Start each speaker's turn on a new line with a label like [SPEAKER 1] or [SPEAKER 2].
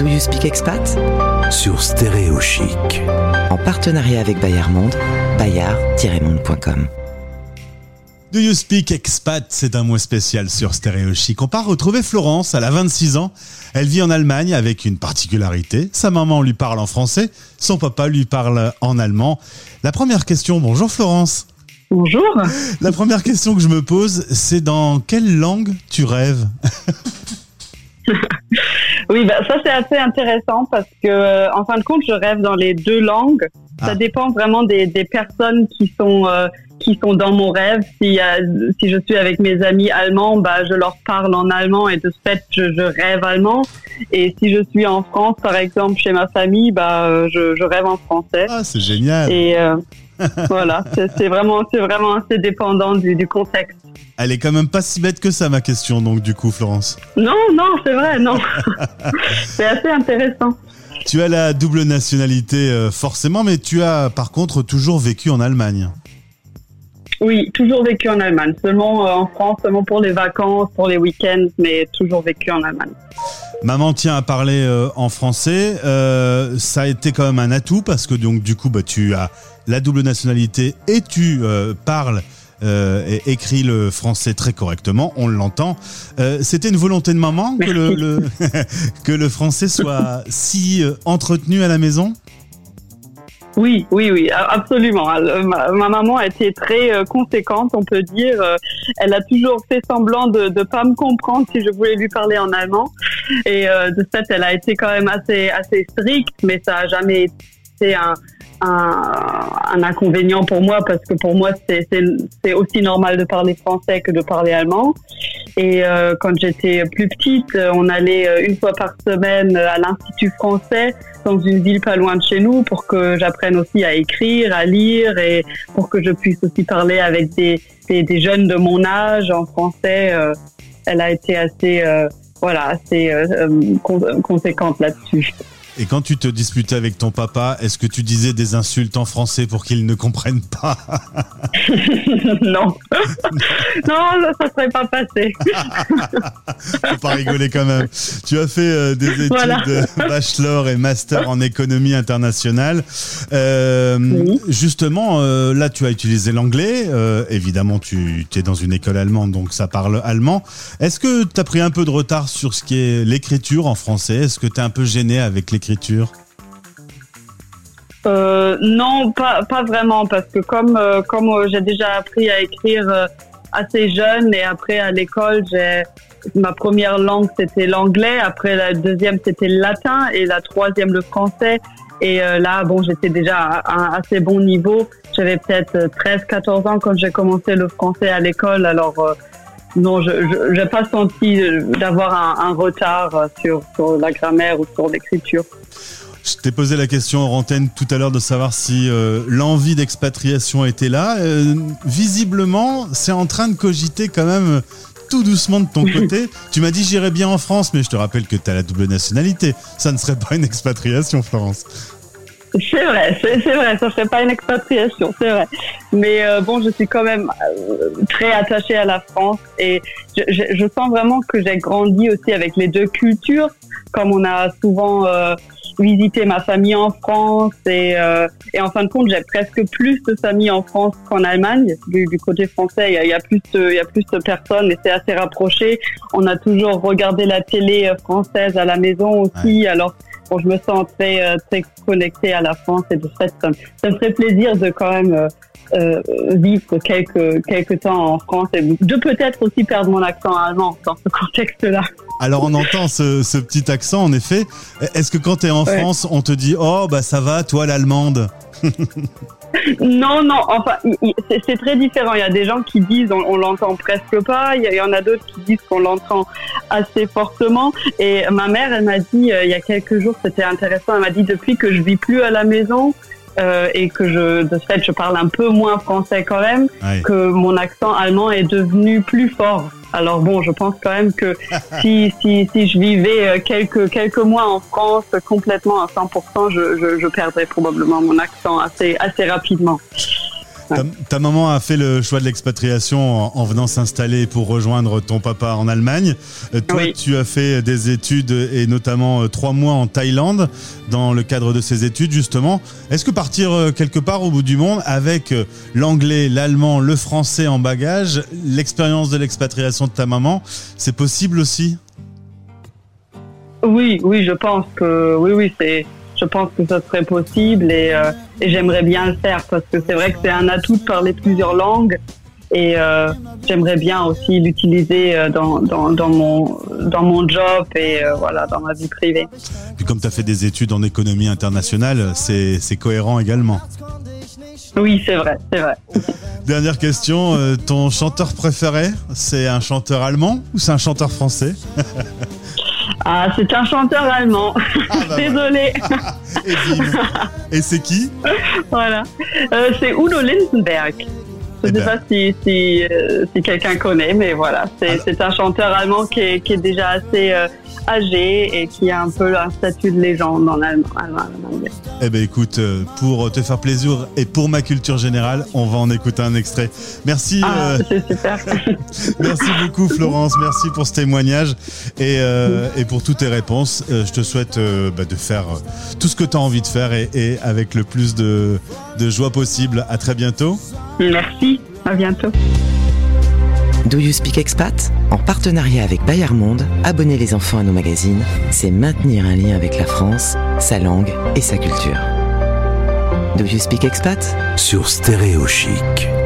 [SPEAKER 1] Do You Speak Expat?
[SPEAKER 2] Sur Stéréo Chic.
[SPEAKER 1] En partenariat avec Bayard Monde, bayard-monde.com.
[SPEAKER 3] Do You Speak Expat, c'est un mois spécial sur Stéréo Chic. On part retrouver Florence, elle a 26 ans. Elle vit en Allemagne avec une particularité. Sa maman lui parle en français, son papa lui parle en allemand. La première question, bonjour Florence.
[SPEAKER 4] Bonjour.
[SPEAKER 3] La première question que je me pose, c'est dans quelle langue tu rêves?
[SPEAKER 4] Oui, bah, ça c'est assez intéressant parce que euh, en fin de compte, je rêve dans les deux langues. Ça
[SPEAKER 3] Ah.
[SPEAKER 4] dépend vraiment des, des personnes qui sont euh, qui sont dans mon rêve. Si euh, si je suis avec mes amis allemands, bah je leur parle en allemand et de ce fait je, je rêve allemand. Et si je suis en France, par exemple, chez ma famille, bah euh, je, je rêve en français.
[SPEAKER 3] Ah, c'est génial.
[SPEAKER 4] Et euh, voilà, c'est c'est vraiment c'est vraiment assez dépendant du, du contexte.
[SPEAKER 3] Elle est quand même pas si bête que ça, ma question, donc du coup, Florence.
[SPEAKER 4] Non, non, c'est vrai, non. c'est assez intéressant.
[SPEAKER 3] Tu as la double nationalité, euh, forcément, mais tu as par contre toujours vécu en Allemagne.
[SPEAKER 4] Oui, toujours vécu en Allemagne. Seulement euh, en France, seulement pour les vacances, pour les week-ends, mais toujours vécu en Allemagne.
[SPEAKER 3] Maman tient à parler euh, en français. Ça a été quand même un atout parce que donc du coup, bah, tu as la double nationalité et tu parles euh, et écris le français très correctement. On l'entend. Euh, C'était une volonté de maman que le, que le français soit si euh, entretenu à la maison?
[SPEAKER 4] Oui, oui, oui, absolument. Ma, ma maman a été très conséquente, on peut dire. Elle a toujours fait semblant de ne pas me comprendre si je voulais lui parler en allemand. Et de fait, elle a été quand même assez, assez stricte, mais ça a jamais été un, un, inconvénient pour moi parce que pour moi, c'est- aussi normal de parler français que de parler allemand. Et euh, quand j'étais plus petite, on allait euh, une fois par semaine à l'Institut français dans une ville pas loin de chez nous pour que j'apprenne aussi à écrire, à lire et pour que je puisse aussi parler avec des, des, des jeunes de mon âge en français. Euh, elle a été assez, euh, voilà, assez euh, con- conséquente là-dessus.
[SPEAKER 3] Et quand tu te disputais avec ton papa, est-ce que tu disais des insultes en français pour qu'il ne comprenne pas
[SPEAKER 4] non, non, ça, ça serait pas passé.
[SPEAKER 3] Faut pas rigoler quand même. Tu as fait euh, des études
[SPEAKER 4] Voilà.
[SPEAKER 3] de bachelor et master en économie internationale. Euh,
[SPEAKER 4] Oui.
[SPEAKER 3] Justement, euh, là, tu as utilisé l'anglais. Euh, évidemment, tu es dans une école allemande, donc ça parle allemand. Est-ce que tu as pris un peu de retard sur ce qui est l'écriture en français? Est-ce que tu es un peu gêné avec l'écriture?
[SPEAKER 4] Euh, non, pas, pas vraiment, parce que comme, euh, comme euh, j'ai déjà appris à écrire assez jeune et après à l'école, ma première langue c'était l'anglais, après la deuxième c'était le latin et la troisième le français. Et là, bon, j'étais déjà à un assez bon niveau. J'avais peut-être 13-14 ans quand j'ai commencé le français à l'école. Alors, non, je n'ai pas senti d'avoir un, un retard sur, sur la grammaire ou sur l'écriture.
[SPEAKER 3] Je t'ai posé la question en antenne tout à l'heure de savoir si euh, l'envie d'expatriation était là. Euh, visiblement, c'est en train de cogiter quand même tout doucement de ton côté. tu m'as dit j'irai bien en France, mais je te rappelle que tu as la double nationalité. Ça ne serait pas une expatriation, Florence.
[SPEAKER 4] C'est vrai, c'est c'est vrai, ça serait pas une expatriation, c'est vrai. Mais euh, bon, je suis quand même euh, très attachée à la France et je, je, je sens vraiment que j'ai grandi aussi avec les deux cultures, comme on a souvent euh, visité ma famille en France et, euh, et en fin de compte, j'ai presque plus de famille en France qu'en Allemagne. Du, du côté français, il y a, il y a plus de, il y a plus de personnes et c'est assez rapproché. On a toujours regardé la télé euh, française à la maison aussi, alors Bon, je me sens très, euh, très connectée à la France et de fait, ça, me- ça me ferait plaisir de quand même euh, euh, vivre quelques, quelques temps en France et de peut-être aussi perdre mon accent allemand dans ce contexte-là.
[SPEAKER 3] Alors on entend ce, ce petit accent en effet. Est-ce que quand tu es en
[SPEAKER 4] Ouais.
[SPEAKER 3] France, on te dit "Oh bah ça va, toi l'allemande?
[SPEAKER 4] Non, non, enfin, c'est très différent. Il y a des gens qui disent on, on l'entend presque pas. Il y, a- il y en a d'autres qui disent qu'on l'entend assez fortement. Et ma mère, elle m'a dit euh, il y a quelques jours, c'était intéressant. Elle m'a dit depuis que je vis plus à la maison euh, et que je, de fait, je parle un peu moins français quand même, que mon accent allemand est devenu plus fort. Alors bon, je pense quand même que si, si, si je vivais euh, quelques, quelques mois en France complètement à 100%, je, je, je perdrais probablement mon accent assez, assez rapidement.
[SPEAKER 3] Ta, maman a fait le choix de l'expatriation en, venant s'installer pour rejoindre ton papa en Allemagne. Euh, toi, tu as fait des études et notamment euh, trois mois en Thaïlande dans le cadre de ces études justement. Est-ce que partir euh, quelque part au bout du monde avec l'anglais, l'allemand, le français en bagage, l'expérience de l'expatriation de ta maman, c'est possible aussi?
[SPEAKER 4] Oui, oui, je pense que oui, oui, c'est je pense que ça serait possible et, euh, et j'aimerais bien le faire parce que c'est vrai que c'est un atout de parler plusieurs langues et euh, j'aimerais bien aussi l'utiliser euh, dans, dans, dans, mon, dans mon job et euh, voilà, dans ma vie privée.
[SPEAKER 3] Puis comme tu as fait des études en économie internationale, c'est cohérent également.
[SPEAKER 4] Oui, c'est vrai, c'est vrai.
[SPEAKER 3] Dernière question, ton chanteur préféré, c'est un chanteur allemand ou c'est un chanteur français?
[SPEAKER 4] Ah, c'est un chanteur allemand. Ah, bah Désolé.
[SPEAKER 3] Et, c'est qui?
[SPEAKER 4] Voilà. Euh, c'est Udo Lindenberg. Je ne eh sais ben. pas si, si, euh, si quelqu'un connaît, mais voilà, c'est un chanteur allemand qui est, qui est déjà assez euh, âgé et qui a un peu un statut de légende en allemand.
[SPEAKER 3] Eh ben écoute, euh, pour te faire plaisir et pour ma culture générale, on va en écouter un extrait. Merci.
[SPEAKER 4] Ah, c'est super.
[SPEAKER 3] merci beaucoup Florence, merci pour ce témoignage et, et pour toutes tes réponses. je te souhaite bah, de faire tout ce que tu as envie de faire et, et avec le plus de, de joie possible. À très bientôt.
[SPEAKER 4] Merci, à bientôt.
[SPEAKER 1] Do You Speak Expat? En partenariat avec Bayard Monde, abonner les enfants à nos magazines, c'est maintenir un lien avec la France, sa langue et sa culture. Do You Speak Expat?
[SPEAKER 2] Sur Stéréo Chic.